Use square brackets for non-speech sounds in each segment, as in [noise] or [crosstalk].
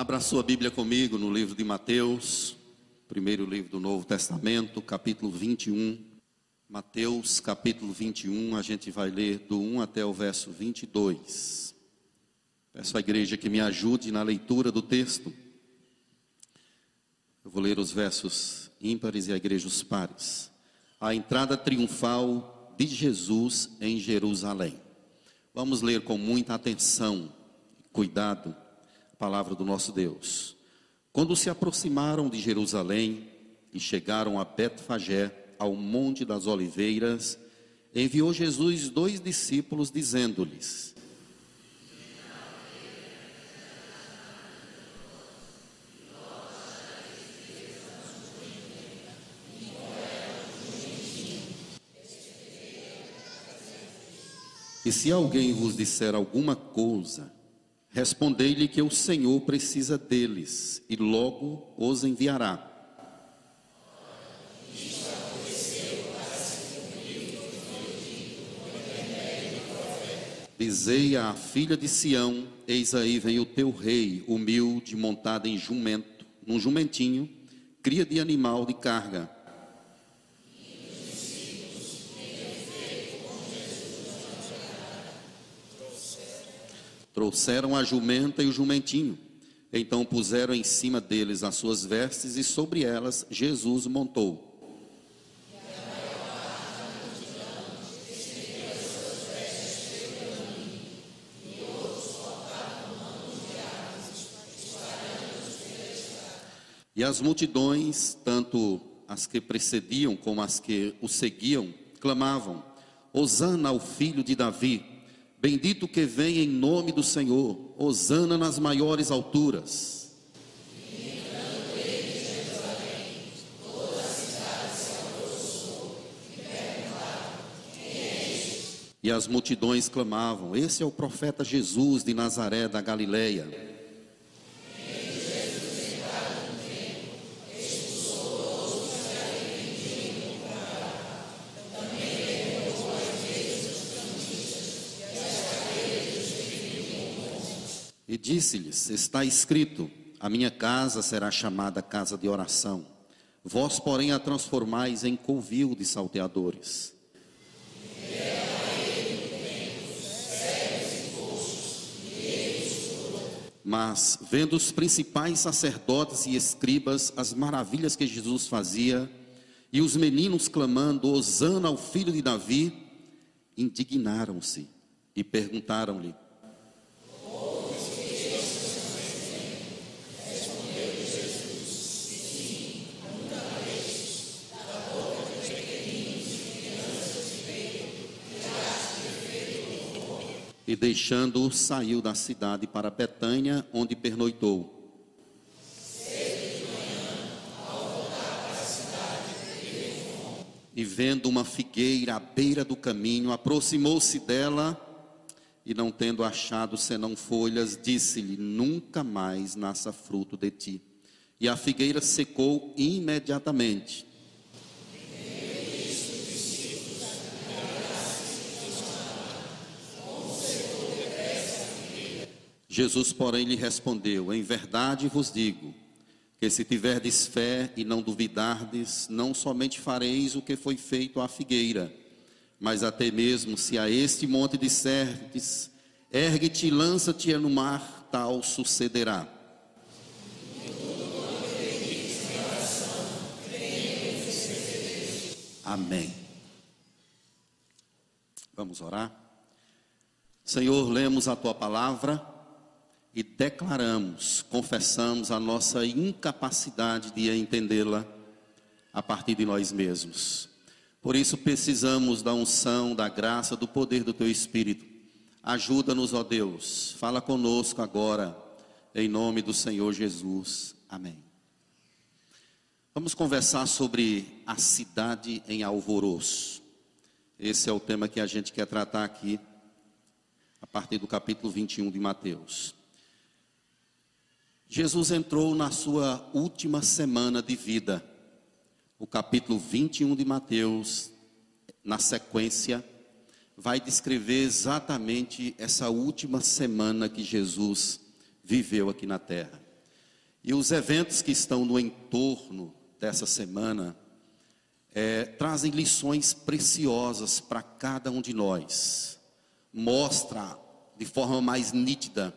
Abra sua Bíblia comigo no livro de Mateus, primeiro livro do Novo Testamento, capítulo 21. Mateus, capítulo 21, a gente vai ler do 1 até o verso 22. Peço à igreja que me ajude na leitura do texto. Eu vou ler os versos ímpares e a igreja os pares. A entrada triunfal de Jesus em Jerusalém. Vamos ler com muita atenção, cuidado palavra do nosso Deus. Quando se aproximaram de Jerusalém e chegaram a Betfagé, ao Monte das Oliveiras, enviou Jesus dois discípulos, dizendo-lhes: E se alguém vos disser alguma coisa, Respondei-lhe que o Senhor precisa deles e logo os enviará. Dizei à filha de Sião: Eis aí vem o teu rei, humilde, montado em jumento, num jumentinho, cria de animal de carga Trouxeram a jumenta e o jumentinho. Então puseram em cima deles as suas vestes e sobre elas Jesus montou. E as multidões, tanto as que precediam como as que o seguiam, clamavam: Hosana ao filho de Davi. Bendito que vem em nome do Senhor, hosana nas maiores alturas. E as multidões clamavam: Esse é o profeta Jesus de Nazaré da Galileia. Disse-lhes: Está escrito: A minha casa será chamada casa de oração. Vós, porém, a transformais em covil de salteadores. Mas, vendo os principais sacerdotes e escribas as maravilhas que Jesus fazia, e os meninos clamando: Hosana ao filho de Davi, indignaram-se e perguntaram-lhe: e deixando-o, saiu da cidade para Betânia, onde pernoitou. E vendo uma figueira à beira do caminho, aproximou-se dela e, não tendo achado senão folhas, disse-lhe: Nunca mais nasça fruto de ti. E a figueira secou imediatamente. Jesus, porém, lhe respondeu: Em verdade vos digo, que se tiverdes fé e não duvidardes, não somente fareis o que foi feito à figueira, mas até mesmo se a este monte disserdes, ergue-te e lança-te no mar, tal sucederá. Amém. Vamos orar? Senhor, lemos a tua palavra e declaramos, confessamos a nossa incapacidade de entendê-la a partir de nós mesmos. Por isso precisamos da unção, da graça, do poder do teu Espírito. Ajuda-nos, ó Deus. Fala conosco agora, em nome do Senhor Jesus. Amém. Vamos conversar sobre a cidade em alvoroço. Esse é o tema que a gente quer tratar aqui, a partir do capítulo 21 de Mateus. Jesus entrou na sua última semana de vida. O capítulo 21 de Mateus, na sequência, vai descrever exatamente essa última semana que Jesus viveu aqui na terra. E os eventos que estão no entorno dessa semana é, trazem lições preciosas para cada um de nós. Mostra de forma mais nítida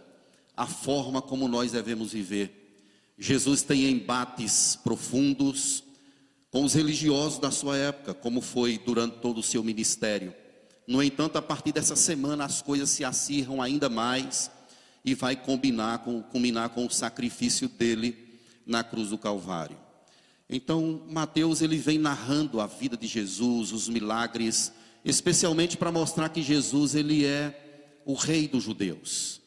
a forma como nós devemos viver. Jesus tem embates profundos com os religiosos da sua época, como foi durante todo o seu ministério. No entanto, a partir dessa semana as coisas se acirram ainda mais e vai combinar com, combinar com o sacrifício dele na cruz do Calvário. Então, Mateus ele vem narrando a vida de Jesus, os milagres, especialmente para mostrar que Jesus ele é o rei dos judeus.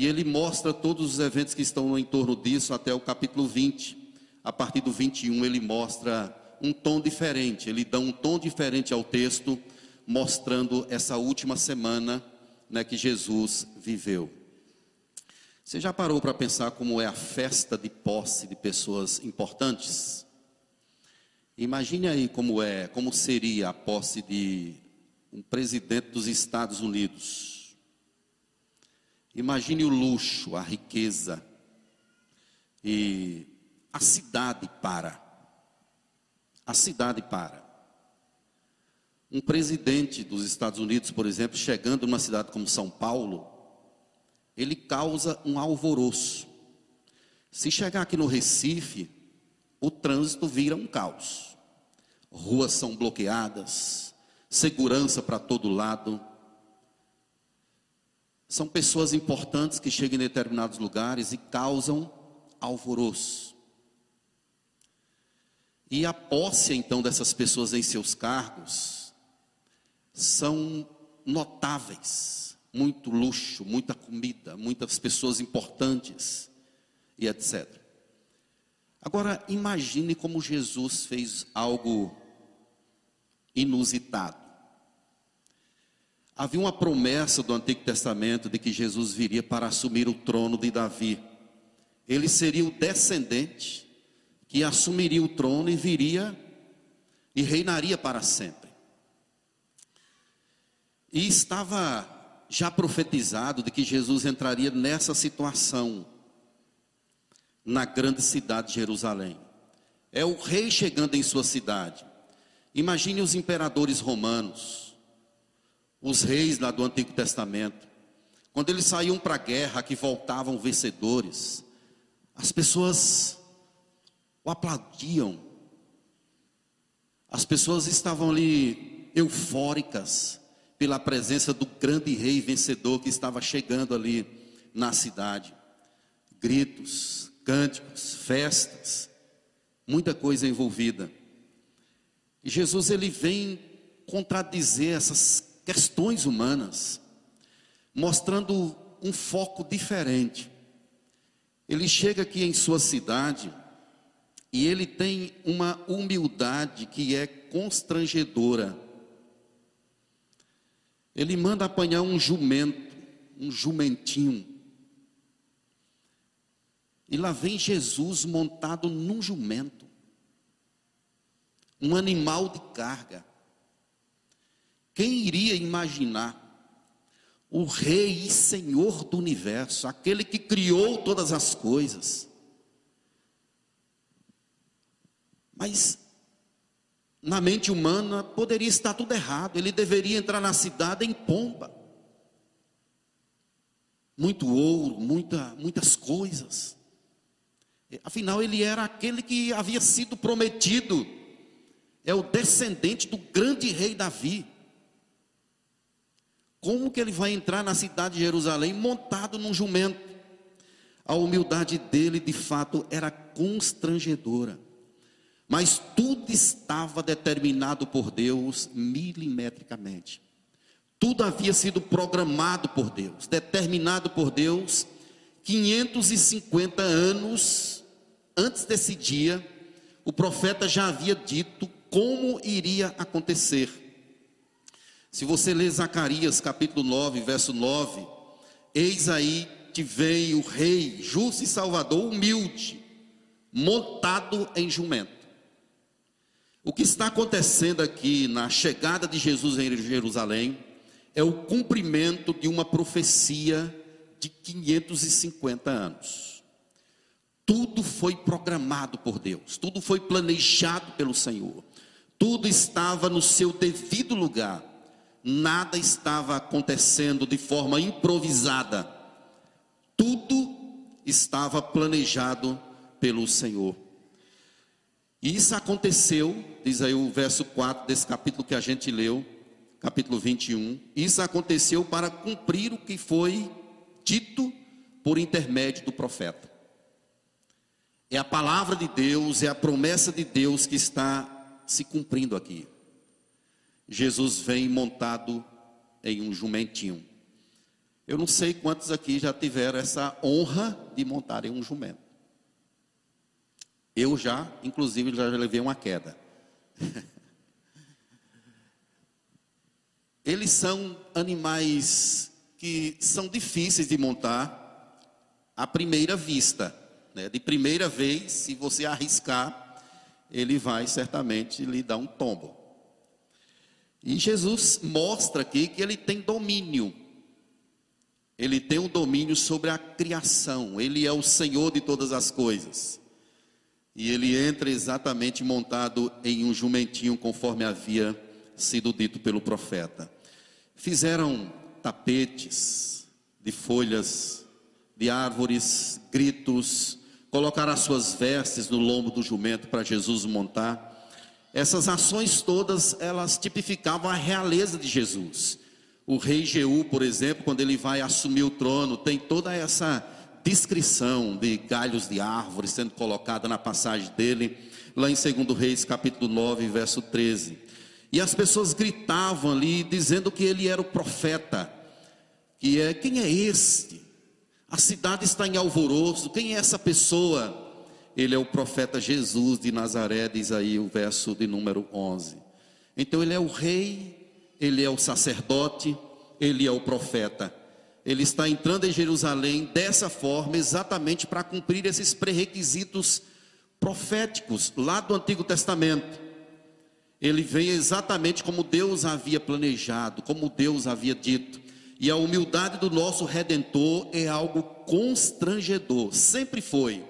E ele mostra todos os eventos que estão no entorno disso até o capítulo 20. A partir do 21 ele mostra um tom diferente, ele dá um tom diferente ao texto, mostrando essa última semana né, que Jesus viveu. Você já parou para pensar como é a festa de posse de pessoas importantes? Imagine aí como é, como seria a posse de um presidente dos Estados Unidos. Imagine o luxo, a riqueza e a cidade para. A cidade para. Um presidente dos Estados Unidos, por exemplo, chegando numa cidade como São Paulo, ele causa um alvoroço. Se chegar aqui no Recife, o trânsito vira um caos. Ruas são bloqueadas, segurança para todo lado. São pessoas importantes que chegam em determinados lugares e causam alvoroço. E a posse então dessas pessoas em seus cargos são notáveis muito luxo, muita comida, muitas pessoas importantes e etc. Agora, imagine como Jesus fez algo inusitado. Havia uma promessa do Antigo Testamento de que Jesus viria para assumir o trono de Davi. Ele seria o descendente que assumiria o trono e viria e reinaria para sempre. E estava já profetizado de que Jesus entraria nessa situação na grande cidade de Jerusalém. É o rei chegando em sua cidade. Imagine os imperadores romanos, os reis lá do Antigo Testamento, quando eles saíam para a guerra, que voltavam vencedores, as pessoas o aplaudiam, as pessoas estavam ali eufóricas, pela presença do grande rei vencedor que estava chegando ali na cidade. Gritos, cânticos, festas, muita coisa envolvida. E Jesus ele vem contradizer essas questões humanas, mostrando um foco diferente. Ele chega aqui em sua cidade e ele tem uma humildade que é constrangedora. Ele manda apanhar um jumento, um jumentinho. E lá vem Jesus montado num jumento, um animal de carga. Quem iria imaginar o Rei e Senhor do universo, aquele que criou todas as coisas? Mas na mente humana poderia estar tudo errado. Ele deveria entrar na cidade em pomba. Muito ouro, muita, muitas coisas. Afinal, ele era aquele que havia sido prometido. É o descendente do grande rei Davi. Como que ele vai entrar na cidade de Jerusalém montado num jumento? A humildade dele, de fato, era constrangedora. Mas tudo estava determinado por Deus milimetricamente. Tudo havia sido programado por Deus, determinado por Deus 550 anos antes desse dia, o profeta já havia dito como iria acontecer. Se você ler Zacarias capítulo 9, verso 9, eis aí que vem o rei, justo e salvador, humilde, montado em jumento. O que está acontecendo aqui na chegada de Jesus em Jerusalém é o cumprimento de uma profecia de 550 anos. tudo foi programado por Deus, tudo foi planejado pelo Senhor, tudo estava no seu devido lugar, nada estava acontecendo de forma improvisada, tudo estava planejado pelo Senhor. E isso aconteceu, diz aí o verso 4 desse capítulo que a gente leu, capítulo 21. Isso aconteceu para cumprir o que foi dito por intermédio do profeta. É a palavra de Deus, é a promessa de Deus que está se cumprindo aqui. Jesus vem montado em um jumentinho. Eu não sei quantos aqui já tiveram essa honra de montar em um jumento. Eu já, inclusive, já levei uma queda. [laughs] Eles são animais que são difíceis de montar à primeira vista. Né? De primeira vez, se você arriscar, ele vai certamente lhe dar um tombo. E Jesus mostra aqui que ele tem domínio. Ele tem um domínio sobre a criação. Ele é o Senhor de todas as coisas. E ele entra exatamente montado em um jumentinho, conforme havia sido dito pelo profeta. Fizeram tapetes de folhas de árvores, gritos, colocaram as suas vestes no lombo do jumento para Jesus montar. Essas ações todas, elas tipificavam a realeza de Jesus. O rei Jeú, por exemplo, quando ele vai assumir o trono, tem toda essa descrição de galhos de árvores sendo colocada na passagem dele, lá em 2 Reis, capítulo 9, verso 13. E as pessoas gritavam ali, dizendo que ele era o profeta, que é, quem é este? A cidade está em alvoroço, quem é essa pessoa? Ele é o profeta Jesus de Nazaré, diz aí o verso de número 11. Então ele é o rei, ele é o sacerdote, ele é o profeta ele está entrando em Jerusalém dessa forma, exatamente para cumprir esses pré-requisitos proféticos lá do Antigo Testamento. Ele vem exatamente como Deus havia planejado, como Deus havia dito. E a humildade do nosso redentor é algo constrangedor, sempre foi.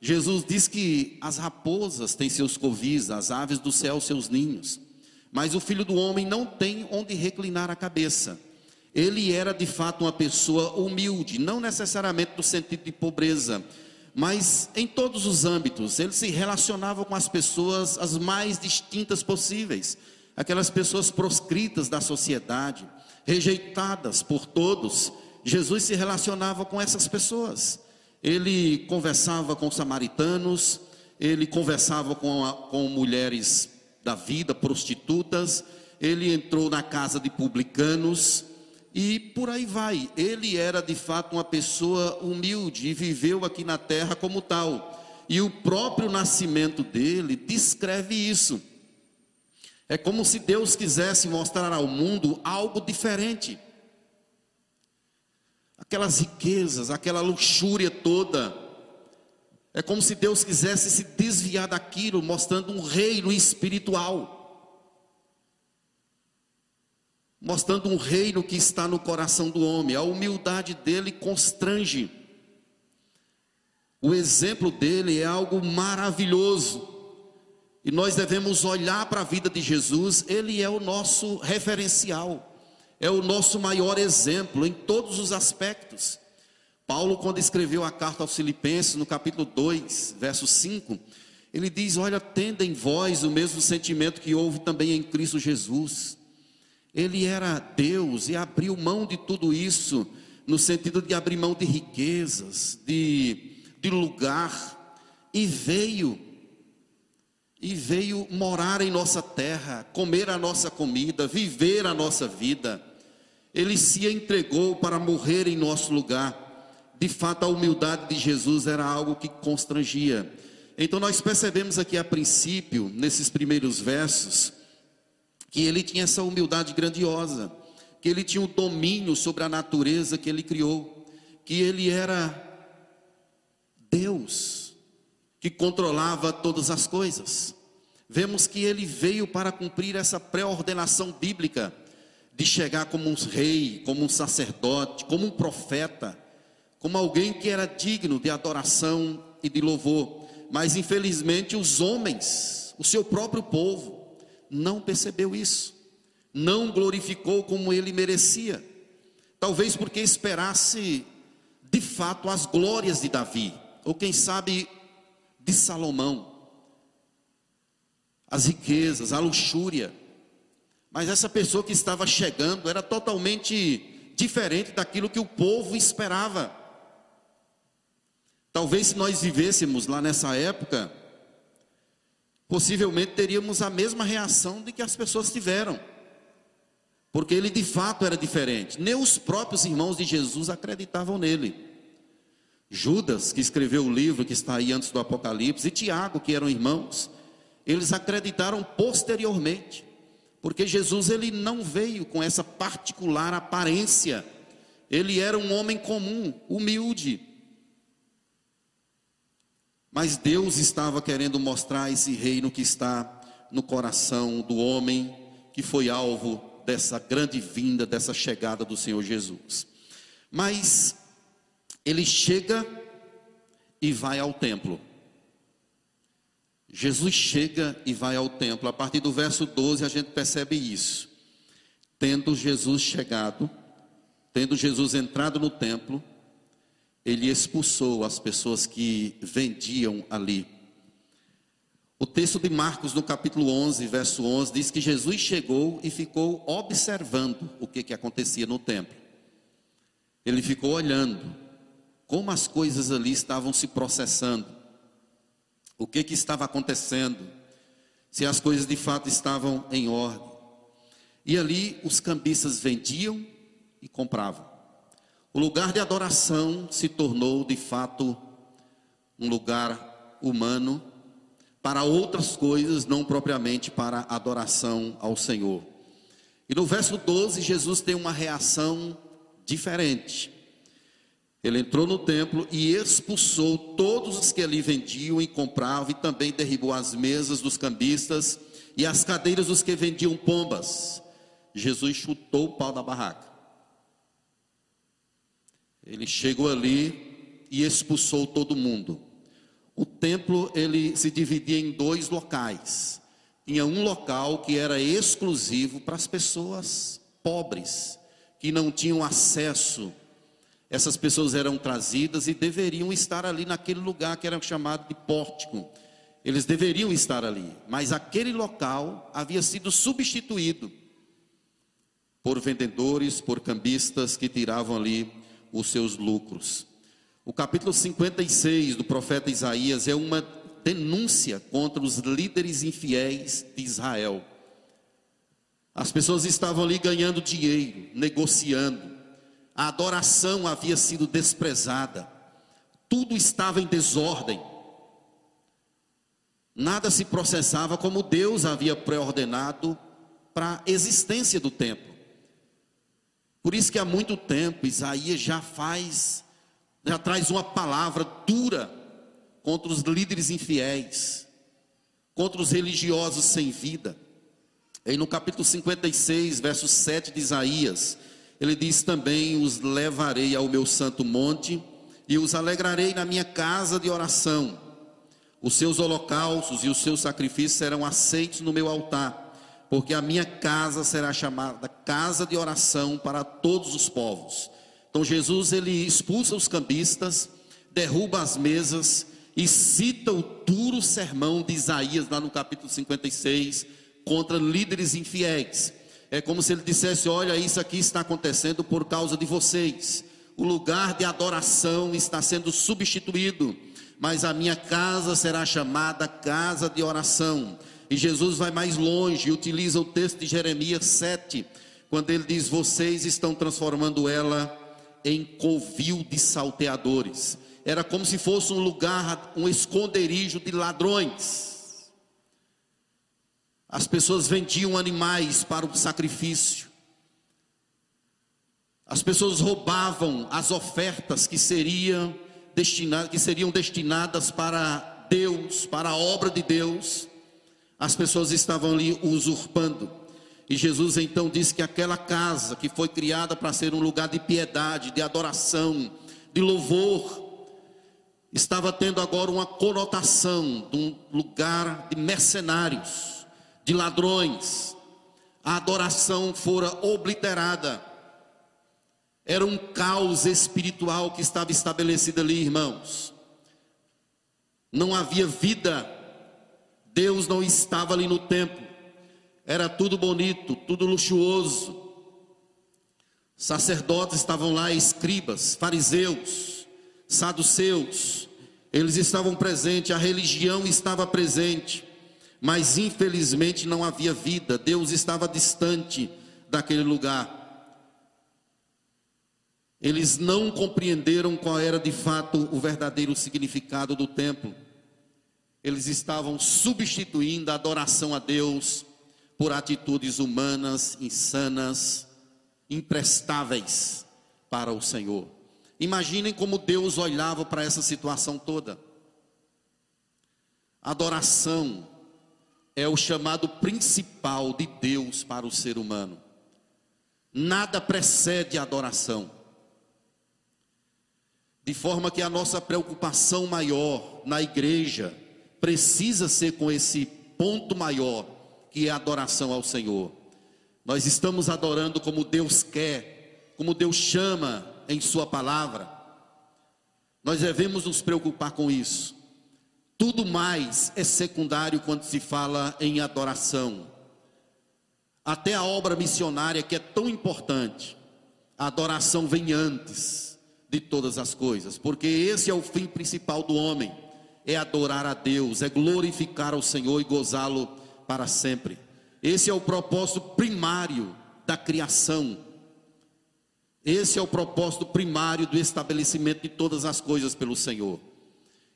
Jesus diz que as raposas têm seus covis, as aves do céu seus ninhos, mas o filho do homem não tem onde reclinar a cabeça. Ele era de fato uma pessoa humilde, não necessariamente no sentido de pobreza, mas em todos os âmbitos. Ele se relacionava com as pessoas as mais distintas possíveis, aquelas pessoas proscritas da sociedade, rejeitadas por todos. Jesus se relacionava com essas pessoas. Ele conversava com samaritanos, ele conversava com, a, com mulheres da vida, prostitutas, ele entrou na casa de publicanos, e por aí vai. Ele era de fato uma pessoa humilde e viveu aqui na terra como tal. E o próprio nascimento dele descreve isso. É como se Deus quisesse mostrar ao mundo algo diferente. Aquelas riquezas, aquela luxúria toda. É como se Deus quisesse se desviar daquilo, mostrando um reino espiritual. mostrando um reino que está no coração do homem. A humildade dele constrange. O exemplo dele é algo maravilhoso. E nós devemos olhar para a vida de Jesus, ele é o nosso referencial, é o nosso maior exemplo em todos os aspectos. Paulo, quando escreveu a carta aos Filipenses, no capítulo 2, verso 5, ele diz: Olha, tenda em vós o mesmo sentimento que houve também em Cristo Jesus ele era Deus e abriu mão de tudo isso, no sentido de abrir mão de riquezas, de, de lugar, e veio, e veio morar em nossa terra, comer a nossa comida, viver a nossa vida. Ele se entregou para morrer em nosso lugar. De fato, a humildade de Jesus era algo que constrangia. Então, nós percebemos aqui a princípio, nesses primeiros versos, que ele tinha essa humildade grandiosa, que ele tinha o um domínio sobre a natureza que ele criou, que ele era Deus, que controlava todas as coisas. Vemos que ele veio para cumprir essa pré-ordenação bíblica de chegar como um rei, como um sacerdote, como um profeta, como alguém que era digno de adoração e de louvor. Mas infelizmente os homens, o seu próprio povo, não percebeu isso, não glorificou como ele merecia. Talvez porque esperasse de fato as glórias de Davi, ou quem sabe de Salomão, as riquezas, a luxúria. Mas essa pessoa que estava chegando era totalmente diferente daquilo que o povo esperava. Talvez se nós vivêssemos lá nessa época, possivelmente teríamos a mesma reação de que as pessoas tiveram. Porque ele de fato era diferente. Nem os próprios irmãos de Jesus acreditavam nele. Judas, que escreveu o livro que está aí antes do Apocalipse, e Tiago, que eram irmãos, eles acreditaram posteriormente. Porque Jesus ele não veio com essa particular aparência. Ele era um homem comum, humilde. Mas Deus estava querendo mostrar esse reino que está no coração do homem que foi alvo dessa grande vinda, dessa chegada do Senhor Jesus. Mas ele chega e vai ao templo. Jesus chega e vai ao templo. A partir do verso 12 a gente percebe isso. Tendo Jesus chegado, tendo Jesus entrado no templo, ele expulsou as pessoas que vendiam ali. O texto de Marcos, no capítulo 11, verso 11, diz que Jesus chegou e ficou observando o que, que acontecia no templo. Ele ficou olhando como as coisas ali estavam se processando, o que, que estava acontecendo, se as coisas de fato estavam em ordem. E ali os cambistas vendiam e compravam. O lugar de adoração se tornou de fato um lugar humano para outras coisas, não propriamente para adoração ao Senhor. E no verso 12, Jesus tem uma reação diferente. Ele entrou no templo e expulsou todos os que ali vendiam e compravam, e também derribou as mesas dos cambistas e as cadeiras dos que vendiam pombas. Jesus chutou o pau da barraca. Ele chegou ali e expulsou todo mundo. O templo ele se dividia em dois locais. Tinha um local que era exclusivo para as pessoas pobres, que não tinham acesso. Essas pessoas eram trazidas e deveriam estar ali naquele lugar que era chamado de pórtico. Eles deveriam estar ali, mas aquele local havia sido substituído por vendedores, por cambistas que tiravam ali os seus lucros. O capítulo 56 do profeta Isaías é uma denúncia contra os líderes infiéis de Israel. As pessoas estavam ali ganhando dinheiro, negociando. A adoração havia sido desprezada. Tudo estava em desordem. Nada se processava como Deus havia preordenado para a existência do templo. Por isso que há muito tempo Isaías já faz, já traz uma palavra dura contra os líderes infiéis, contra os religiosos sem vida. E no capítulo 56, verso 7 de Isaías, ele diz também: Os levarei ao meu santo monte e os alegrarei na minha casa de oração. Os seus holocaustos e os seus sacrifícios serão aceitos no meu altar porque a minha casa será chamada casa de oração para todos os povos. Então Jesus ele expulsa os cambistas, derruba as mesas e cita o duro sermão de Isaías lá no capítulo 56 contra líderes infiéis. É como se ele dissesse: "Olha, isso aqui está acontecendo por causa de vocês. O lugar de adoração está sendo substituído, mas a minha casa será chamada casa de oração." E Jesus vai mais longe e utiliza o texto de Jeremias 7, quando ele diz: Vocês estão transformando ela em covil de salteadores. Era como se fosse um lugar, um esconderijo de ladrões. As pessoas vendiam animais para o sacrifício. As pessoas roubavam as ofertas que seriam destinadas, que seriam destinadas para Deus, para a obra de Deus. As pessoas estavam ali usurpando. E Jesus então disse que aquela casa que foi criada para ser um lugar de piedade, de adoração, de louvor, estava tendo agora uma conotação de um lugar de mercenários, de ladrões. A adoração fora obliterada. Era um caos espiritual que estava estabelecido ali, irmãos. Não havia vida. Deus não estava ali no templo. Era tudo bonito, tudo luxuoso. Sacerdotes estavam lá, escribas, fariseus, saduceus, eles estavam presentes, a religião estava presente, mas infelizmente não havia vida, Deus estava distante daquele lugar. Eles não compreenderam qual era de fato o verdadeiro significado do templo. Eles estavam substituindo a adoração a Deus por atitudes humanas, insanas, imprestáveis para o Senhor. Imaginem como Deus olhava para essa situação toda. Adoração é o chamado principal de Deus para o ser humano. Nada precede a adoração. De forma que a nossa preocupação maior na igreja precisa ser com esse ponto maior, que é a adoração ao Senhor. Nós estamos adorando como Deus quer, como Deus chama em Sua palavra. Nós devemos nos preocupar com isso. Tudo mais é secundário quando se fala em adoração. Até a obra missionária, que é tão importante, a adoração vem antes de todas as coisas, porque esse é o fim principal do homem: é adorar a Deus, é glorificar o Senhor e gozá-lo para sempre. Esse é o propósito primário da criação esse é o propósito primário do estabelecimento de todas as coisas pelo Senhor.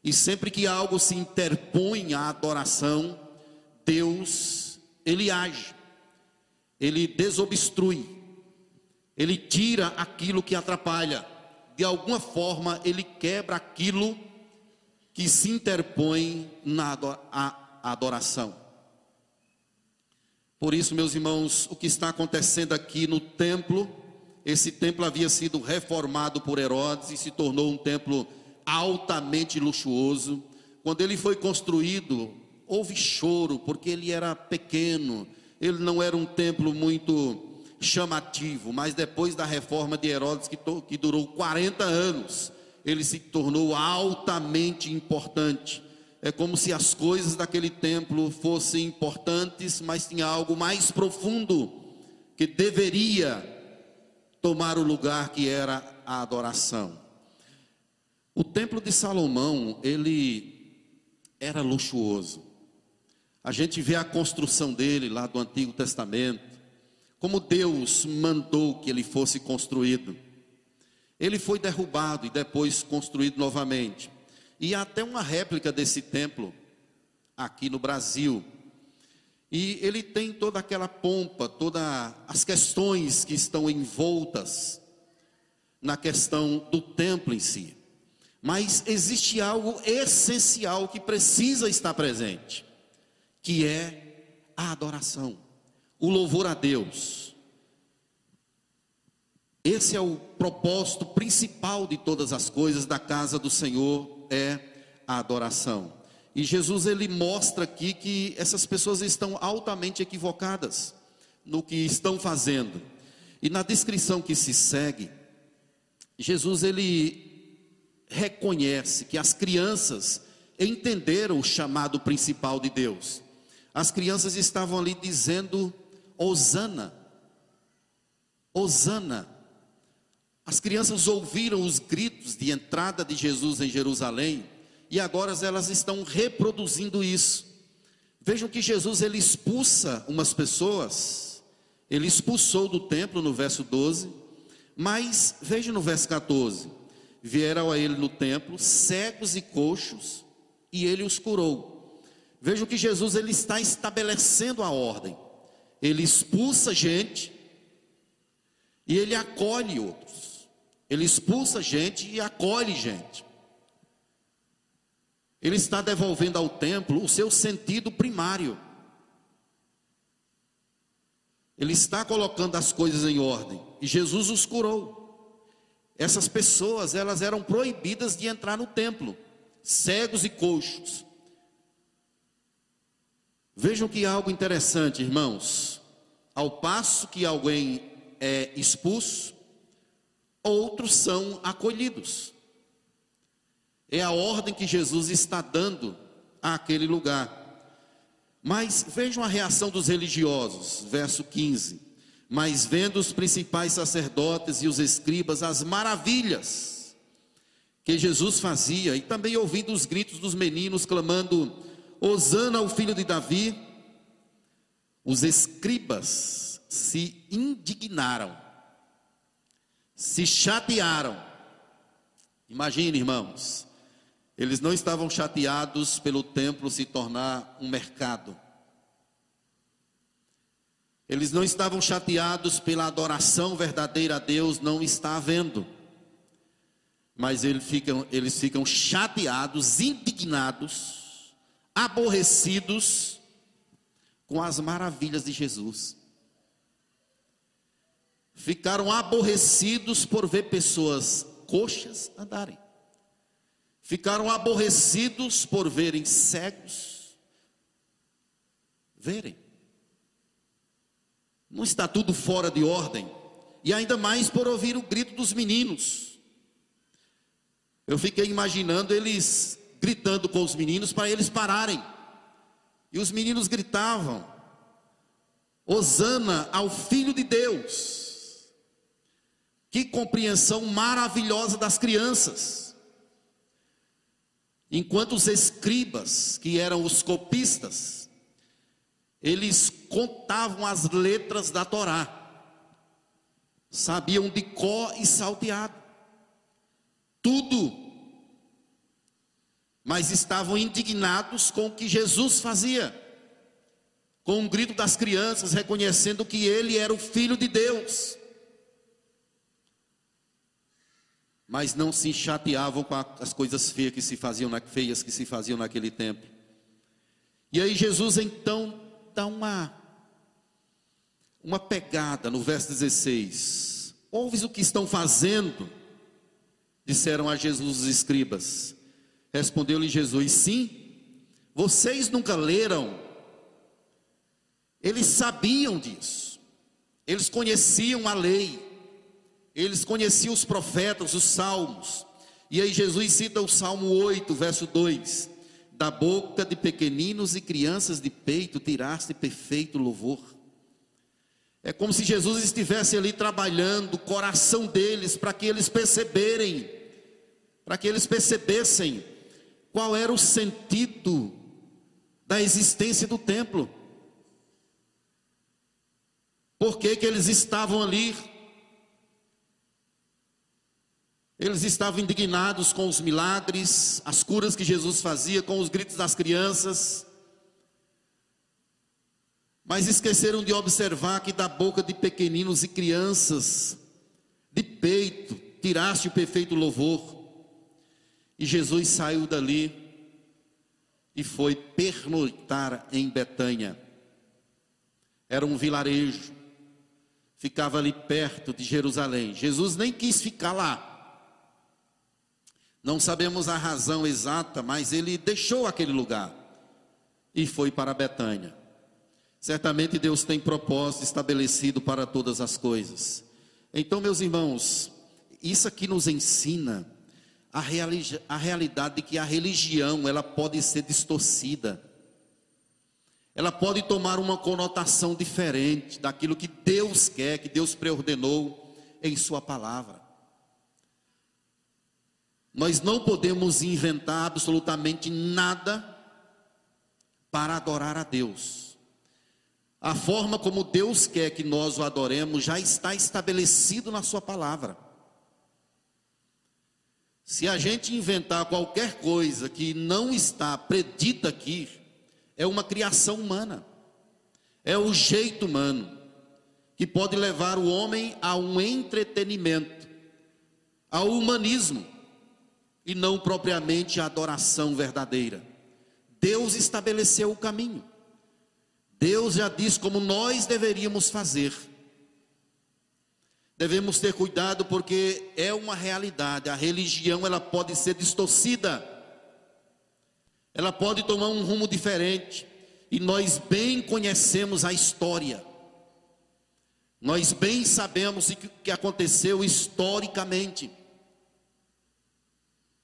E sempre que algo se interpõe à adoração, Deus, ele age, ele desobstrui, ele tira aquilo que atrapalha, de alguma forma ele quebra aquilo que se interpõe na adoração. Por isso, meus irmãos, o que está acontecendo aqui no templo, esse templo havia sido reformado por Herodes e se tornou um templo altamente luxuoso. Quando ele foi construído, houve choro, porque ele era pequeno, ele não era um templo muito chamativo, mas depois da reforma de Herodes, que, que durou 40 anos, ele se tornou altamente importante. É como se as coisas daquele templo fossem importantes, mas tinha algo mais profundo que deveria tomar o lugar que era a adoração. O templo de Salomão, ele era luxuoso. A gente vê a construção dele lá do Antigo Testamento, como Deus mandou que ele fosse construído. Ele foi derrubado e depois construído novamente. E há até uma réplica desse templo aqui no Brasil. E ele tem toda aquela pompa, todas as questões que estão envoltas na questão do templo em si. Mas existe algo essencial que precisa estar presente, que é a adoração, o louvor a Deus. Esse é o propósito principal de todas as coisas da casa do Senhor, é a adoração. E Jesus ele mostra aqui que essas pessoas estão altamente equivocadas no que estão fazendo. E na descrição que se segue, Jesus ele reconhece que as crianças entenderam o chamado principal de Deus. As crianças estavam ali dizendo Hosana. Hosana. As crianças ouviram os gritos de entrada de Jesus em Jerusalém e agora elas estão reproduzindo isso. Vejam que Jesus ele expulsa umas pessoas, ele expulsou do templo no verso 12, mas veja no verso 14: vieram a ele no templo cegos e coxos, e ele os curou. Vejam que Jesus ele está estabelecendo a ordem. Ele expulsa gente e ele acolhe outros. Ele expulsa gente e acolhe gente. Ele está devolvendo ao templo o seu sentido primário. Ele está colocando as coisas em ordem. E Jesus os curou. Essas pessoas, elas eram proibidas de entrar no templo. cegos e coxos. Vejam que algo interessante, irmãos. Ao passo que alguém é expulso, outros são acolhidos. É a ordem que Jesus está dando àquele lugar. Mas vejam a reação dos religiosos, verso 15. Mas vendo os principais sacerdotes e os escribas as maravilhas que Jesus fazia, e também ouvindo os gritos dos meninos clamando: Hosana ao filho de Davi, os escribas se indignaram, se chatearam. Imagine, irmãos, eles não estavam chateados pelo templo se tornar um mercado. Eles não estavam chateados pela adoração verdadeira a Deus não está havendo. Mas eles ficam, eles ficam chateados, indignados aborrecidos com as maravilhas de Jesus. Ficaram aborrecidos por ver pessoas coxas andarem. Ficaram aborrecidos por verem cegos verem. Não está tudo fora de ordem. E ainda mais por ouvir o grito dos meninos. Eu fiquei imaginando eles gritando com os meninos para eles pararem. E os meninos gritavam: Hosana ao Filho de Deus. Que compreensão maravilhosa das crianças. Enquanto os escribas, que eram os copistas, eles contavam as letras da Torá, sabiam de có e salteado, tudo mas estavam indignados com o que Jesus fazia, com um grito das crianças reconhecendo que ele era o filho de Deus. Mas não se chateavam com as coisas feias que se faziam, feias que se faziam naquele tempo. E aí Jesus então dá uma uma pegada no verso 16. Ouves o que estão fazendo? Disseram a Jesus os escribas. Respondeu-lhe Jesus: Sim, vocês nunca leram. Eles sabiam disso, eles conheciam a lei, eles conheciam os profetas, os salmos. E aí Jesus cita o Salmo 8, verso 2: Da boca de pequeninos e crianças de peito tiraste perfeito louvor. É como se Jesus estivesse ali trabalhando o coração deles para que eles perceberem, para que eles percebessem qual era o sentido da existência do templo. Por que, que eles estavam ali? Eles estavam indignados com os milagres, as curas que Jesus fazia, com os gritos das crianças. Mas esqueceram de observar que da boca de pequeninos e crianças, de peito, tiraste o perfeito louvor. E Jesus saiu dali e foi pernoitar em Betânia. Era um vilarejo, ficava ali perto de Jerusalém. Jesus nem quis ficar lá. Não sabemos a razão exata, mas ele deixou aquele lugar e foi para Betânia. Certamente Deus tem propósito estabelecido para todas as coisas. Então, meus irmãos, isso aqui nos ensina a, a realidade de que a religião ela pode ser distorcida. Ela pode tomar uma conotação diferente daquilo que Deus quer, que Deus preordenou em Sua palavra. Nós não podemos inventar absolutamente nada para adorar a Deus. A forma como Deus quer que nós o adoremos já está estabelecido na Sua palavra. Se a gente inventar qualquer coisa que não está predita aqui, é uma criação humana, é o jeito humano, que pode levar o homem a um entretenimento, ao humanismo, e não propriamente a adoração verdadeira. Deus estabeleceu o caminho, Deus já diz como nós deveríamos fazer. Devemos ter cuidado porque é uma realidade. A religião ela pode ser distorcida. ela pode tomar um rumo diferente, e nós bem conhecemos a história. Nós bem sabemos o que aconteceu historicamente.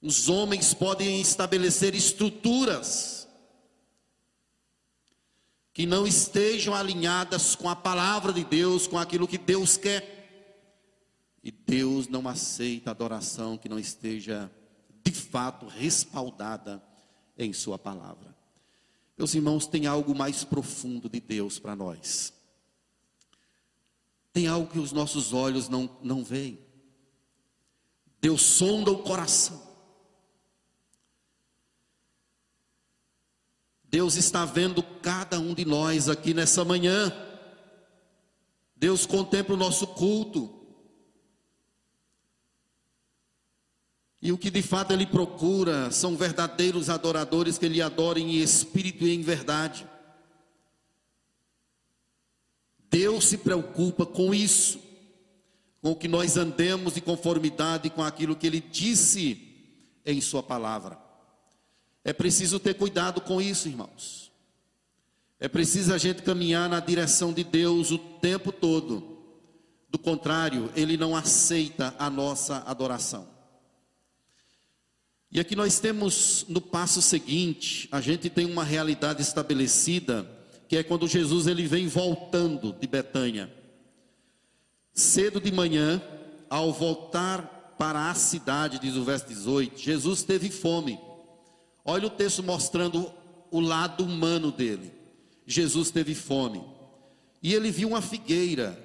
Os homens podem estabelecer estruturas que não estejam alinhadas com a palavra de Deus, com aquilo que Deus quer. E Deus não aceita adoração que não esteja de fato respaldada em Sua palavra. Meus irmãos, tem algo mais profundo de Deus para nós. Tem algo que os nossos olhos não, não veem. Deus sonda o coração. Deus está vendo cada um de nós aqui nessa manhã. Deus contempla o nosso culto. E o que de fato ele procura são verdadeiros adoradores que lhe adorem em espírito e em verdade. Deus se preocupa com isso, com que nós andemos de conformidade com aquilo que ele disse em Sua palavra. É preciso ter cuidado com isso, irmãos. É preciso a gente caminhar na direção de Deus o tempo todo. Do contrário, Ele não aceita a nossa adoração. E aqui nós temos no passo seguinte, a gente tem uma realidade estabelecida, que é quando Jesus ele vem voltando de Betânia. Cedo de manhã, ao voltar para a cidade, diz o verso 18, Jesus teve fome. Olha o texto mostrando o lado humano dele. Jesus teve fome. E ele viu uma figueira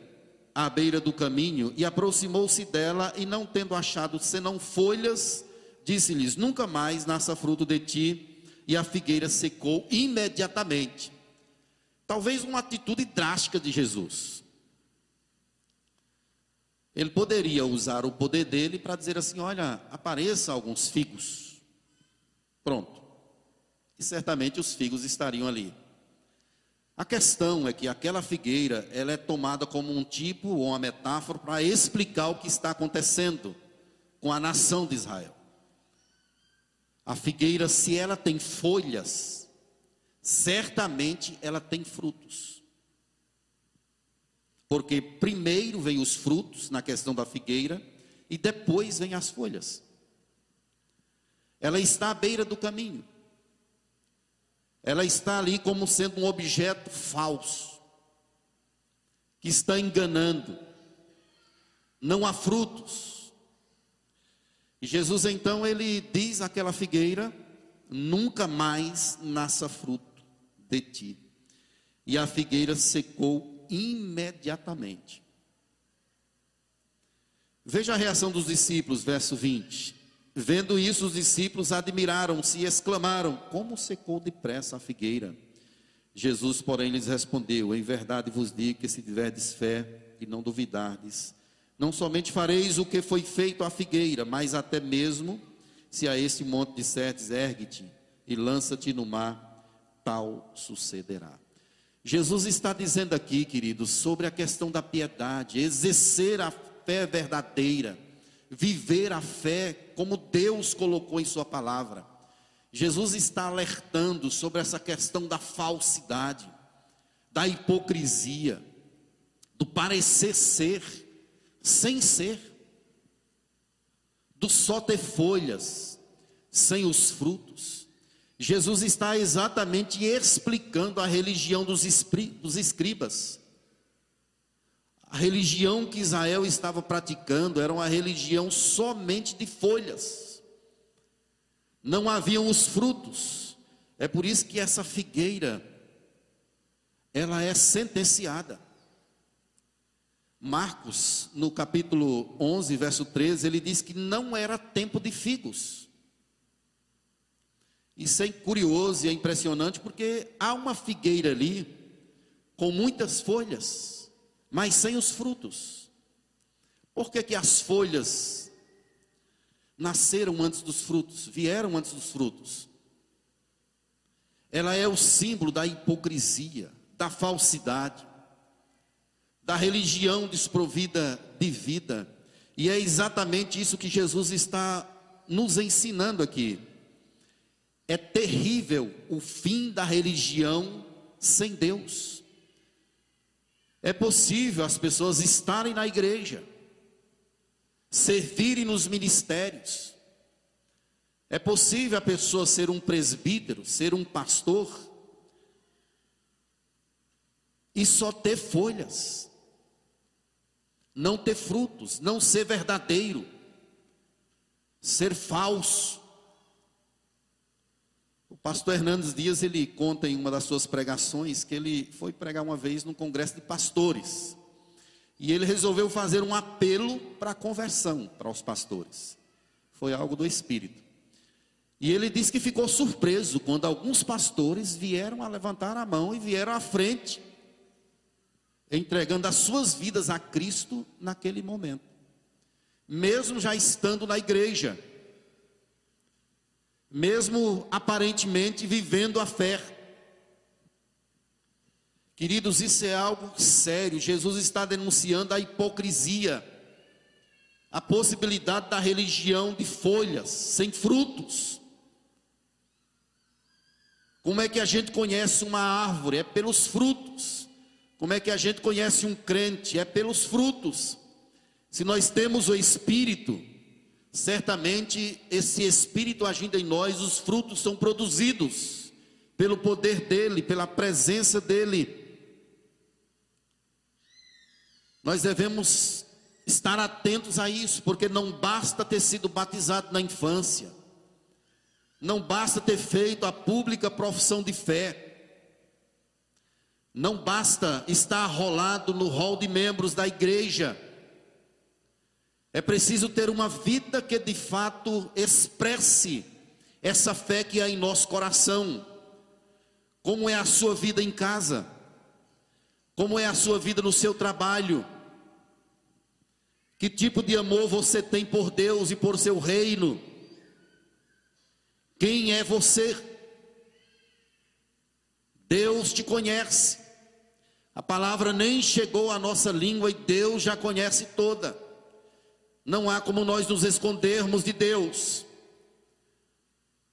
à beira do caminho e aproximou-se dela e não tendo achado senão folhas, disse-lhes: Nunca mais nasça fruto de ti. E a figueira secou imediatamente. Talvez uma atitude drástica de Jesus. Ele poderia usar o poder dele para dizer assim: Olha, apareça alguns figos. Pronto. E certamente os figos estariam ali. A questão é que aquela figueira, ela é tomada como um tipo ou uma metáfora para explicar o que está acontecendo com a nação de Israel. A figueira, se ela tem folhas, certamente ela tem frutos. Porque primeiro vem os frutos na questão da figueira e depois vem as folhas. Ela está à beira do caminho. Ela está ali como sendo um objeto falso, que está enganando. Não há frutos. E Jesus então ele diz àquela figueira: nunca mais nasça fruto de ti. E a figueira secou imediatamente. Veja a reação dos discípulos, verso 20. Vendo isso, os discípulos admiraram-se e exclamaram: Como secou depressa a figueira? Jesus, porém, lhes respondeu: Em verdade vos digo que se tiverdes fé e não duvidardes, não somente fareis o que foi feito à figueira, mas até mesmo se a este monte dissertes, ergue-te e lança-te no mar, tal sucederá. Jesus está dizendo aqui, queridos, sobre a questão da piedade, exercer a fé verdadeira, viver a fé como Deus colocou em Sua palavra. Jesus está alertando sobre essa questão da falsidade, da hipocrisia, do parecer ser sem ser, do só ter folhas, sem os frutos. Jesus está exatamente explicando a religião dos, escribas. A religião que Israel estava praticando era uma religião somente de folhas. Não haviam os frutos. É por isso que essa figueira ela é sentenciada. Marcos, no capítulo 11, verso 13, ele diz que não era tempo de figos. Isso é curioso e é impressionante porque há uma figueira ali com muitas folhas, mas sem os frutos. Por que, que as folhas nasceram antes dos frutos, vieram antes dos frutos? Ela é o símbolo da hipocrisia, da falsidade da religião desprovida de vida. E é exatamente isso que Jesus está nos ensinando aqui. É terrível o fim da religião sem Deus. É possível as pessoas estarem na igreja, servirem nos ministérios. É possível a pessoa ser um presbítero, ser um pastor, e só ter folhas, não ter frutos, não ser verdadeiro, ser falso. Pastor Hernandes Dias, ele conta em uma das suas pregações que ele foi pregar uma vez num congresso de pastores. E ele resolveu fazer um apelo para a conversão para os pastores. Foi algo do Espírito. E ele disse que ficou surpreso quando alguns pastores vieram a levantar a mão e vieram à frente entregando as suas vidas a Cristo naquele momento, mesmo já estando na igreja, mesmo aparentemente vivendo a fé. Queridos, isso é algo sério. Jesus está denunciando a hipocrisia, a possibilidade da religião de folhas, sem frutos. Como é que a gente conhece uma árvore? É pelos frutos. Como é que a gente conhece um crente? É pelos frutos. Se nós temos o Espírito, certamente esse Espírito agindo em nós, os frutos são produzidos pelo poder dEle, pela presença dEle. Nós devemos estar atentos a isso, porque não basta ter sido batizado na infância, não basta ter feito a pública profissão de fé, não basta estar rolado no rol de membros da igreja. É preciso ter uma vida que de fato expresse essa fé que há em nosso coração. Como é a sua vida em casa? Como é a sua vida no seu trabalho? Que tipo de amor você tem por Deus e por seu reino? Quem é você? Deus te conhece. A palavra nem chegou à nossa língua e Deus já conhece toda. Não há como nós nos escondermos de Deus.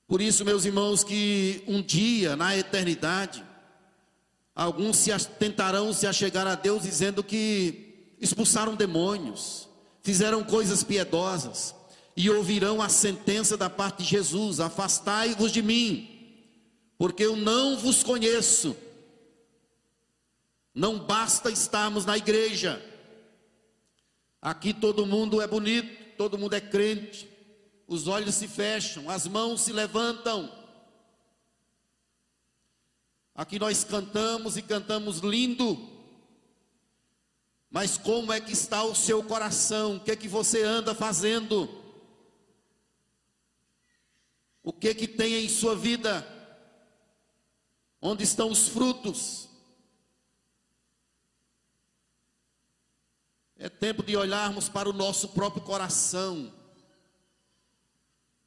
Por isso, meus irmãos, que um dia na eternidade, alguns se tentarão se achegar a Deus dizendo que expulsaram demônios, fizeram coisas piedosas, e ouvirão a sentença da parte de Jesus: Afastai-vos de mim, porque eu não vos conheço. Não basta estarmos na igreja. Aqui todo mundo é bonito, todo mundo é crente. Os olhos se fecham, as mãos se levantam. Aqui nós cantamos e cantamos lindo. Mas como é que está o seu coração? O que é que você anda fazendo? O que é que tem em sua vida? Onde estão os frutos? É tempo de olharmos para o nosso próprio coração,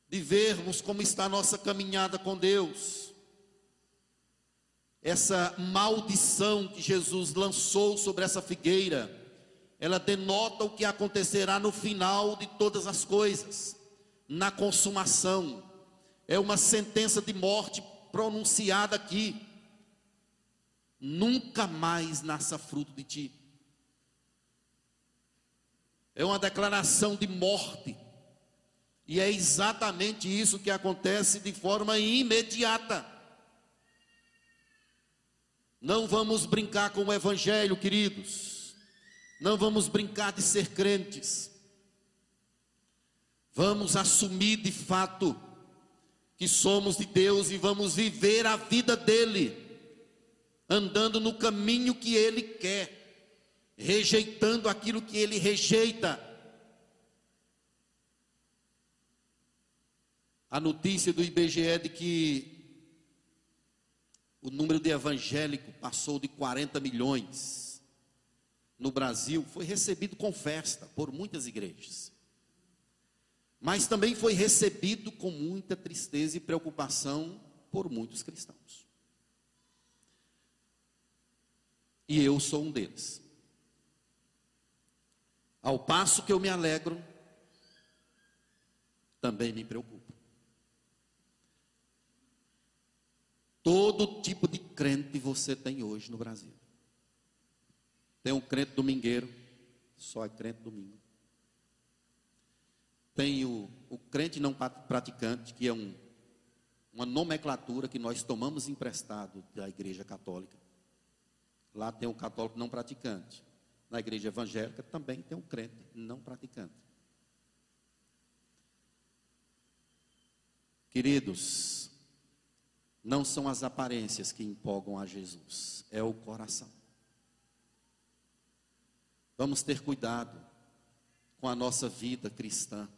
de vermos como está a nossa caminhada com Deus. Essa maldição que Jesus lançou sobre essa figueira, ela denota o que acontecerá no final de todas as coisas, na consumação. É uma sentença de morte pronunciada aqui. Nunca mais nasça fruto de ti. É uma declaração de morte. E é exatamente isso que acontece de forma imediata. Não vamos brincar com o Evangelho, queridos. Não vamos brincar de ser crentes. Vamos assumir de fato que somos de Deus e vamos viver a vida dele, andando no caminho que ele quer rejeitando aquilo que ele rejeita. A notícia do IBGE de que o número de evangélicos passou de 40 milhões no Brasil foi recebido com festa por muitas igrejas. Mas também foi recebido com muita tristeza e preocupação por muitos cristãos. E eu sou um deles. Ao passo que eu me alegro, também me preocupo. Todo tipo de crente você tem hoje no Brasil. Tem um crente domingueiro, só é crente domingo. Tem o, o crente não praticante, que é um, uma nomenclatura que nós tomamos emprestado da Igreja Católica. Lá tem o católico não praticante. Na igreja evangélica também tem um crente não praticante. Queridos, não são as aparências que empolgam a Jesus, é o coração. Vamos ter cuidado com a nossa vida cristã.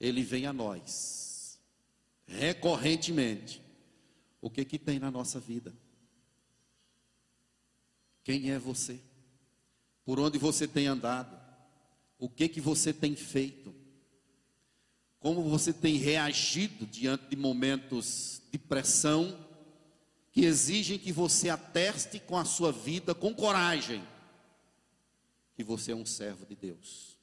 Ele vem a nós recorrentemente. O que que tem na nossa vida? Quem é você? Por onde você tem andado? O que que você tem feito? Como você tem reagido diante de momentos de pressão que exigem que você ateste com a sua vida com coragem que você é um servo de Deus?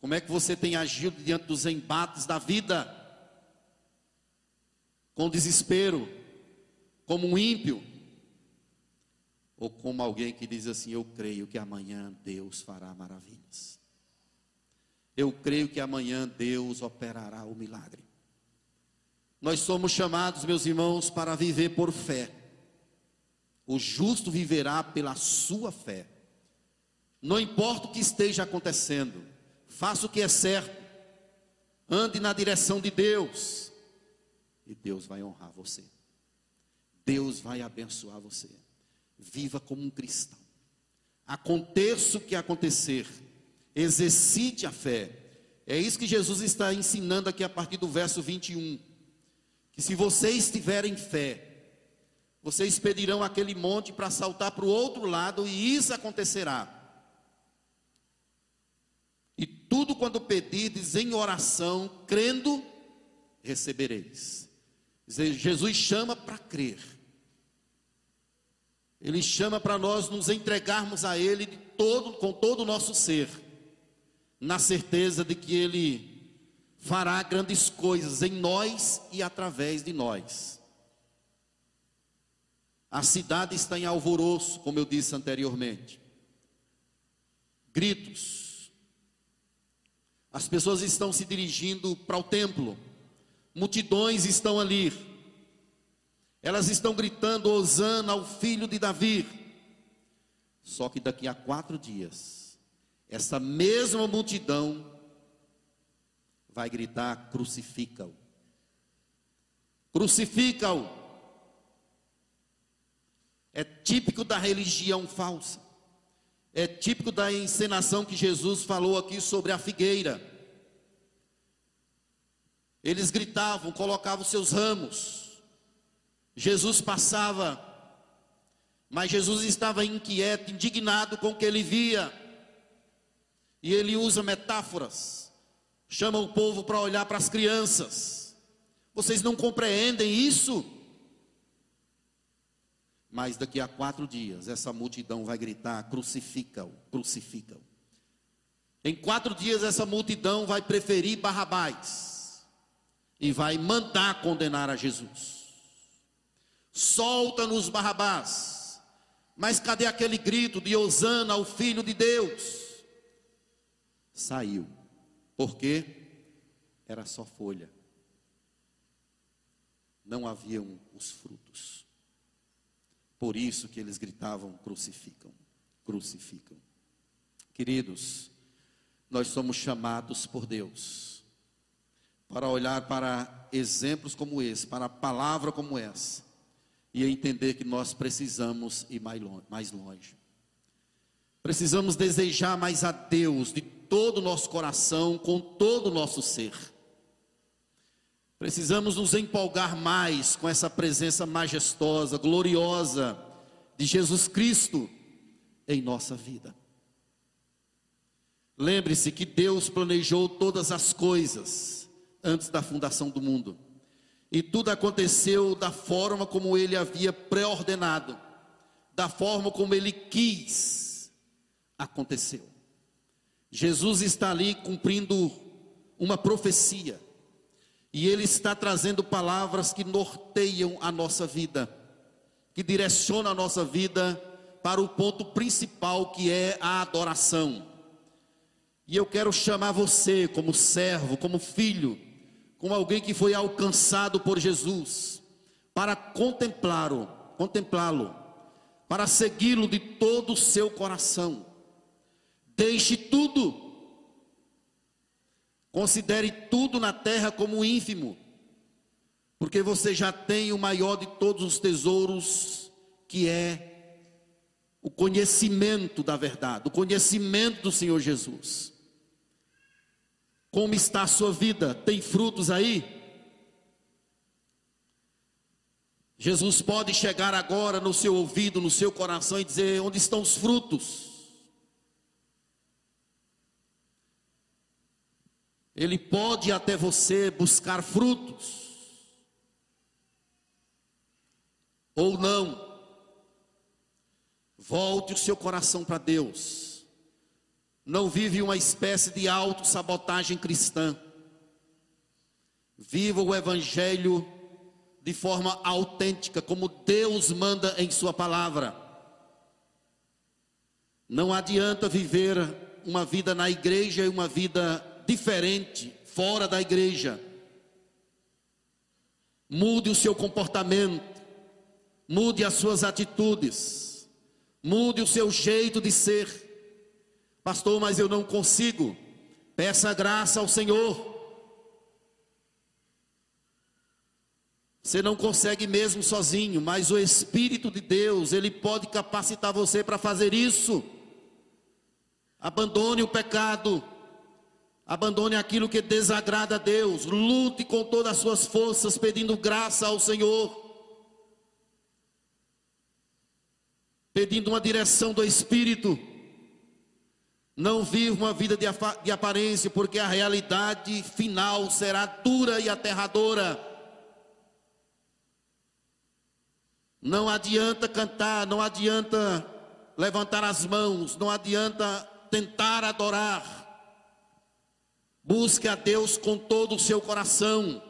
Como é que você tem agido diante dos embates da vida? Com desespero, como um ímpio, ou como alguém que diz assim: Eu creio que amanhã Deus fará maravilhas. Eu creio que amanhã Deus operará o milagre. Nós somos chamados, meus irmãos, para viver por fé. O justo viverá pela sua fé. Não importa o que esteja acontecendo, faça o que é certo, ande na direção de Deus, e Deus vai honrar você. Deus vai abençoar você. Viva como um cristão. Aconteça o que acontecer, exercite a fé. É isso que Jesus está ensinando aqui a partir do verso 21. Que se vocês tiverem fé, vocês pedirão aquele monte para saltar para o outro lado, e isso acontecerá. E tudo quando pedirdes em oração, crendo, recebereis. Jesus chama para crer. Ele chama para nós nos entregarmos a Ele todo, com todo o nosso ser, na certeza de que Ele fará grandes coisas em nós e através de nós. A cidade está em alvoroço, como eu disse anteriormente. Gritos. As pessoas estão se dirigindo para o templo. Multidões estão ali elas estão gritando: Osana ao filho de Davi. Só que daqui a quatro dias, essa mesma multidão vai gritar: crucifica-o. Crucifica-o. É típico da religião falsa. É típico da encenação que Jesus falou aqui sobre a figueira. Eles gritavam, colocavam seus ramos Jesus passava, mas Jesus estava inquieto, indignado com o que ele via. E ele usa metáforas, chama o povo para olhar para as crianças. Vocês não compreendem isso? Mas daqui a quatro dias, essa multidão vai gritar: crucifica-o, crucifica-o. Em quatro dias, essa multidão vai preferir Barrabás e vai mandar condenar a Jesus solta-nos Barrabás. Mas cadê aquele grito de Osana ao Filho de Deus? Saiu, porque era só folha, não haviam os frutos. Por isso que eles gritavam: crucificam, crucificam. Queridos, nós somos chamados por Deus para olhar para exemplos como esse, para a palavra como essa, e entender que nós precisamos ir mais longe. Precisamos desejar mais a Deus de todo o nosso coração, com todo o nosso ser. Precisamos nos empolgar mais com essa presença majestosa, gloriosa de Jesus Cristo em nossa vida. Lembre-se que Deus planejou todas as coisas antes da fundação do mundo. E tudo aconteceu da forma como ele havia preordenado, da forma como ele quis. Aconteceu. Jesus está ali cumprindo uma profecia. E Ele está trazendo palavras que norteiam a nossa vida, que direcionam a nossa vida para o ponto principal que é a adoração. E eu quero chamar você, como servo, como filho, como alguém que foi alcançado por Jesus, para contemplá-lo, contemplá-lo, para segui-lo de todo o seu coração. Deixe tudo Considere tudo na terra como ínfimo, porque você já tem o maior de todos os tesouros, que é o conhecimento da verdade, o conhecimento do Senhor Jesus. Como está a sua vida? Tem frutos aí? Jesus pode chegar agora no seu ouvido, no seu coração e dizer: onde estão os frutos? Ele pode até você buscar frutos. Ou não. Volte o seu coração para Deus. Não vive uma espécie de autossabotagem cristã. Viva o Evangelho de forma autêntica, como Deus manda em Sua palavra. Não adianta viver uma vida na igreja e uma vida diferente fora da igreja. Mude o seu comportamento, mude as suas atitudes, mude o seu jeito de ser. Pastor, mas eu não consigo. Peça graça ao Senhor. Você não consegue mesmo sozinho, mas o Espírito de Deus, ele pode capacitar você para fazer isso. Abandone o pecado, Abandone aquilo que desagrada a Deus. Lute com todas as suas forças, pedindo graça ao Senhor. Pedindo uma direção do Espírito. Não viva uma vida de, de aparência, porque a realidade final será dura e aterradora. Não adianta cantar, não adianta levantar as mãos, não adianta tentar adorar Busque a Deus com todo o seu coração.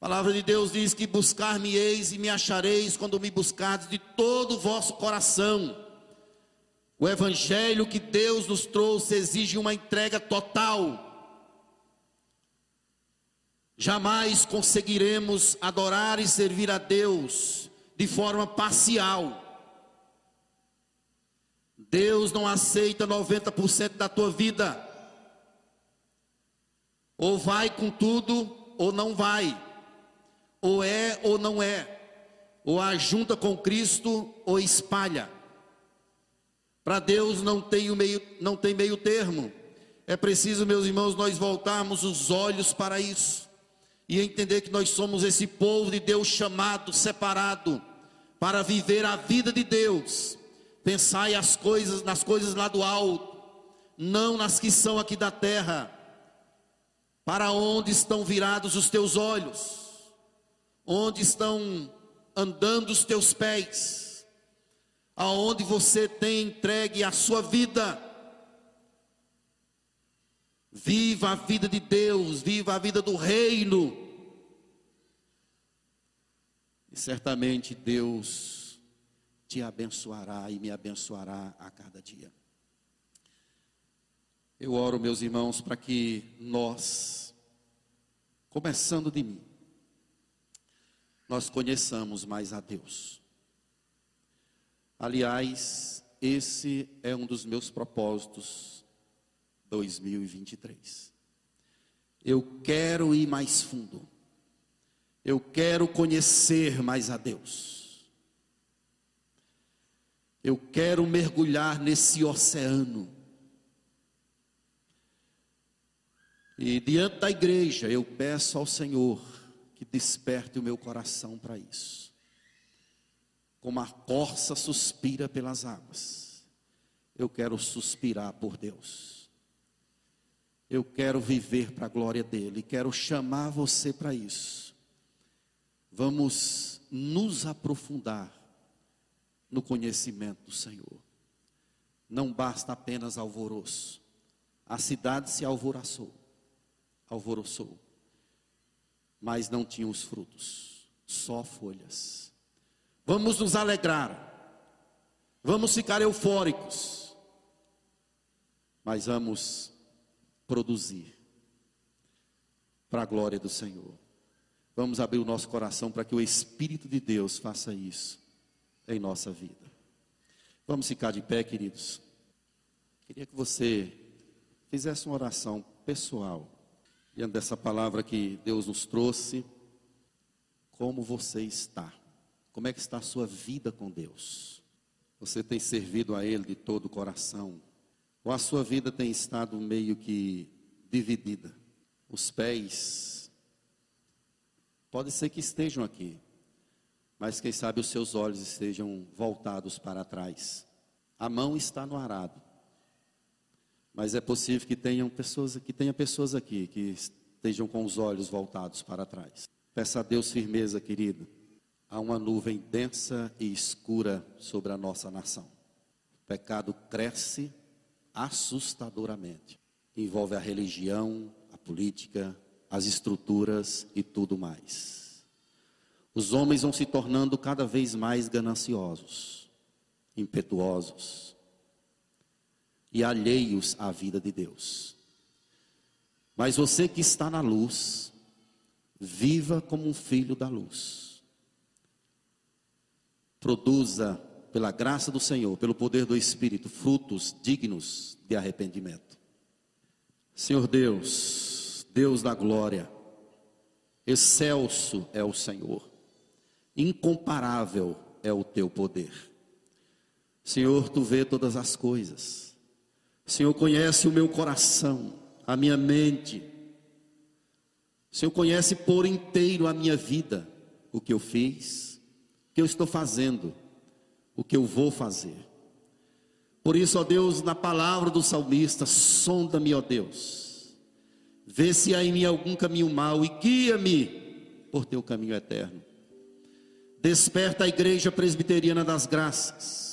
A palavra de Deus diz que buscar-me-eis e me achareis quando me buscardes de todo o vosso coração. O evangelho que Deus nos trouxe exige uma entrega total. Jamais conseguiremos adorar e servir a Deus de forma parcial. Deus não aceita 90% da tua vida. Ou vai com tudo, ou não vai. Ou é ou não é. Ou ajunta com Cristo, ou espalha. Para Deus não tem, o meio, não tem meio termo. É preciso, meus irmãos, nós voltarmos os olhos para isso. E entender que nós somos esse povo de Deus chamado, separado, para viver a vida de Deus. Pensai as coisas, nas coisas lá do alto, não nas que são aqui da terra para onde estão virados os teus olhos? Onde estão andando os teus pés? Aonde você tem entregue a sua vida? Viva a vida de Deus, viva a vida do reino. E certamente Deus te abençoará e me abençoará a cada dia. Eu oro, meus irmãos, para que nós, começando de mim, nós conheçamos mais a Deus. Aliás, esse é um dos meus propósitos 2023. Eu quero ir mais fundo. Eu quero conhecer mais a Deus. Eu quero mergulhar nesse oceano E diante da igreja, eu peço ao Senhor que desperte o meu coração para isso. Como a corça suspira pelas águas, eu quero suspirar por Deus. Eu quero viver para a glória dele, quero chamar você para isso. Vamos nos aprofundar no conhecimento do Senhor. Não basta apenas alvoroço. A cidade se alvoroçou alvoroçou. mas não tinham os frutos, só folhas. Vamos nos alegrar, vamos ficar eufóricos, mas vamos produzir para a glória do Senhor. Vamos abrir o nosso coração para que o Espírito de Deus faça isso em nossa vida. Vamos ficar de pé, queridos. Queria que você fizesse uma oração pessoal diante dessa palavra que Deus nos trouxe. Como você está? Como é que está a sua vida com Deus? Você tem servido a Ele de todo o coração? Ou a sua vida tem estado meio que dividida? Os pés, pode ser que estejam aqui, mas quem sabe os seus olhos estejam voltados para trás. A mão está no arado, mas é possível que tenham pessoas, que tenha pessoas aqui que estejam com os olhos voltados para trás. Peça a Deus firmeza, querido. Há uma nuvem densa e escura sobre a nossa nação. O pecado cresce assustadoramente. Envolve a religião, a política, as estruturas e tudo mais. Os homens vão se tornando cada vez mais gananciosos, impetuosos, e alheios à vida de Deus. Mas você que está na luz, viva como um filho da luz. Produza, pela graça do Senhor, pelo poder do Espírito, frutos dignos de arrependimento. Senhor Deus, Deus da glória, excelso é o Senhor, incomparável é o teu poder. Senhor, tu vê todas as coisas. Senhor conhece o meu coração, a minha mente. Senhor conhece por inteiro a minha vida, o que eu fiz, que eu estou fazendo, o que eu vou fazer. Por isso, ó Deus, na palavra do salmista, sonda-me, ó Deus. Vê se há em mim algum caminho mau e guia-me por teu caminho eterno. Desperta a igreja presbiteriana das graças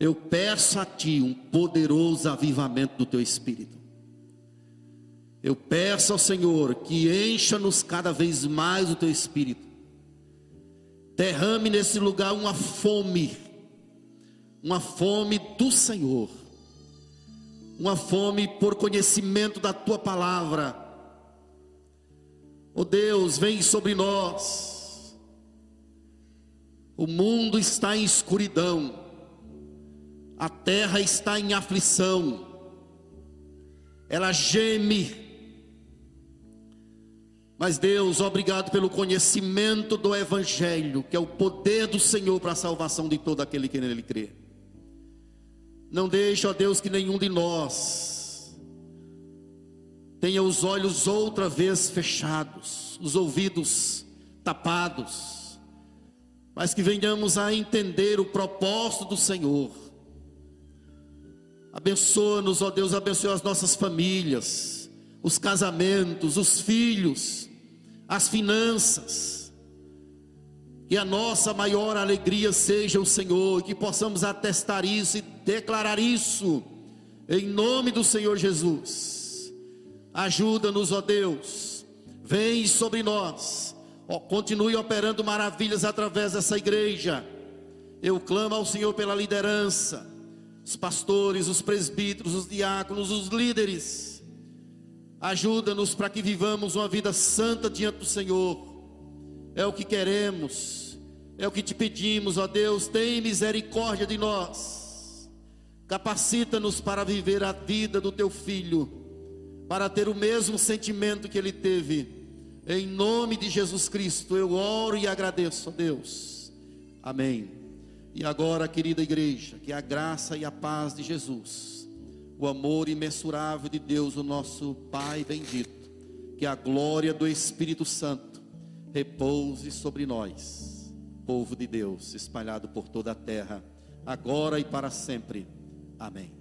eu peço a Ti um poderoso avivamento do Teu Espírito. Eu peço ao Senhor que encha-nos cada vez mais o Teu Espírito. Derrame nesse lugar uma fome, uma fome do Senhor, uma fome por conhecimento da Tua palavra. Oh Deus, vem sobre nós. O mundo está em escuridão a terra está em aflição, ela geme. Mas Deus, obrigado pelo conhecimento do Evangelho, que é o poder do Senhor para a salvação de todo aquele que nele crê. Não deixe, ó Deus, que nenhum de nós tenha os olhos outra vez fechados, os ouvidos tapados, mas que venhamos a entender o propósito do Senhor Abençoa-nos, ó Deus, abençoa as nossas famílias, os casamentos, os filhos, as finanças. Que a nossa maior alegria seja o Senhor, que possamos atestar isso e declarar isso, em nome do Senhor Jesus. Ajuda-nos, ó Deus, vem sobre nós, ó, continue operando maravilhas através dessa igreja. Eu clamo ao Senhor pela liderança os pastores, os presbíteros, os diáconos, os líderes. Ajuda-nos para que vivamos uma vida santa diante do Senhor. É o que queremos, é o que te pedimos, ó Deus, tem misericórdia de nós. Capacita-nos para viver a vida do teu filho, para ter o mesmo sentimento que ele teve. Em nome de Jesus Cristo, eu oro e agradeço, ó Deus. Amém. E agora, querida igreja, que a graça e a paz de Jesus, o amor imensurável de Deus, o nosso Pai bendito, que a glória do Espírito Santo repouse sobre nós, povo de Deus, espalhado por toda a terra, agora e para sempre. Amém.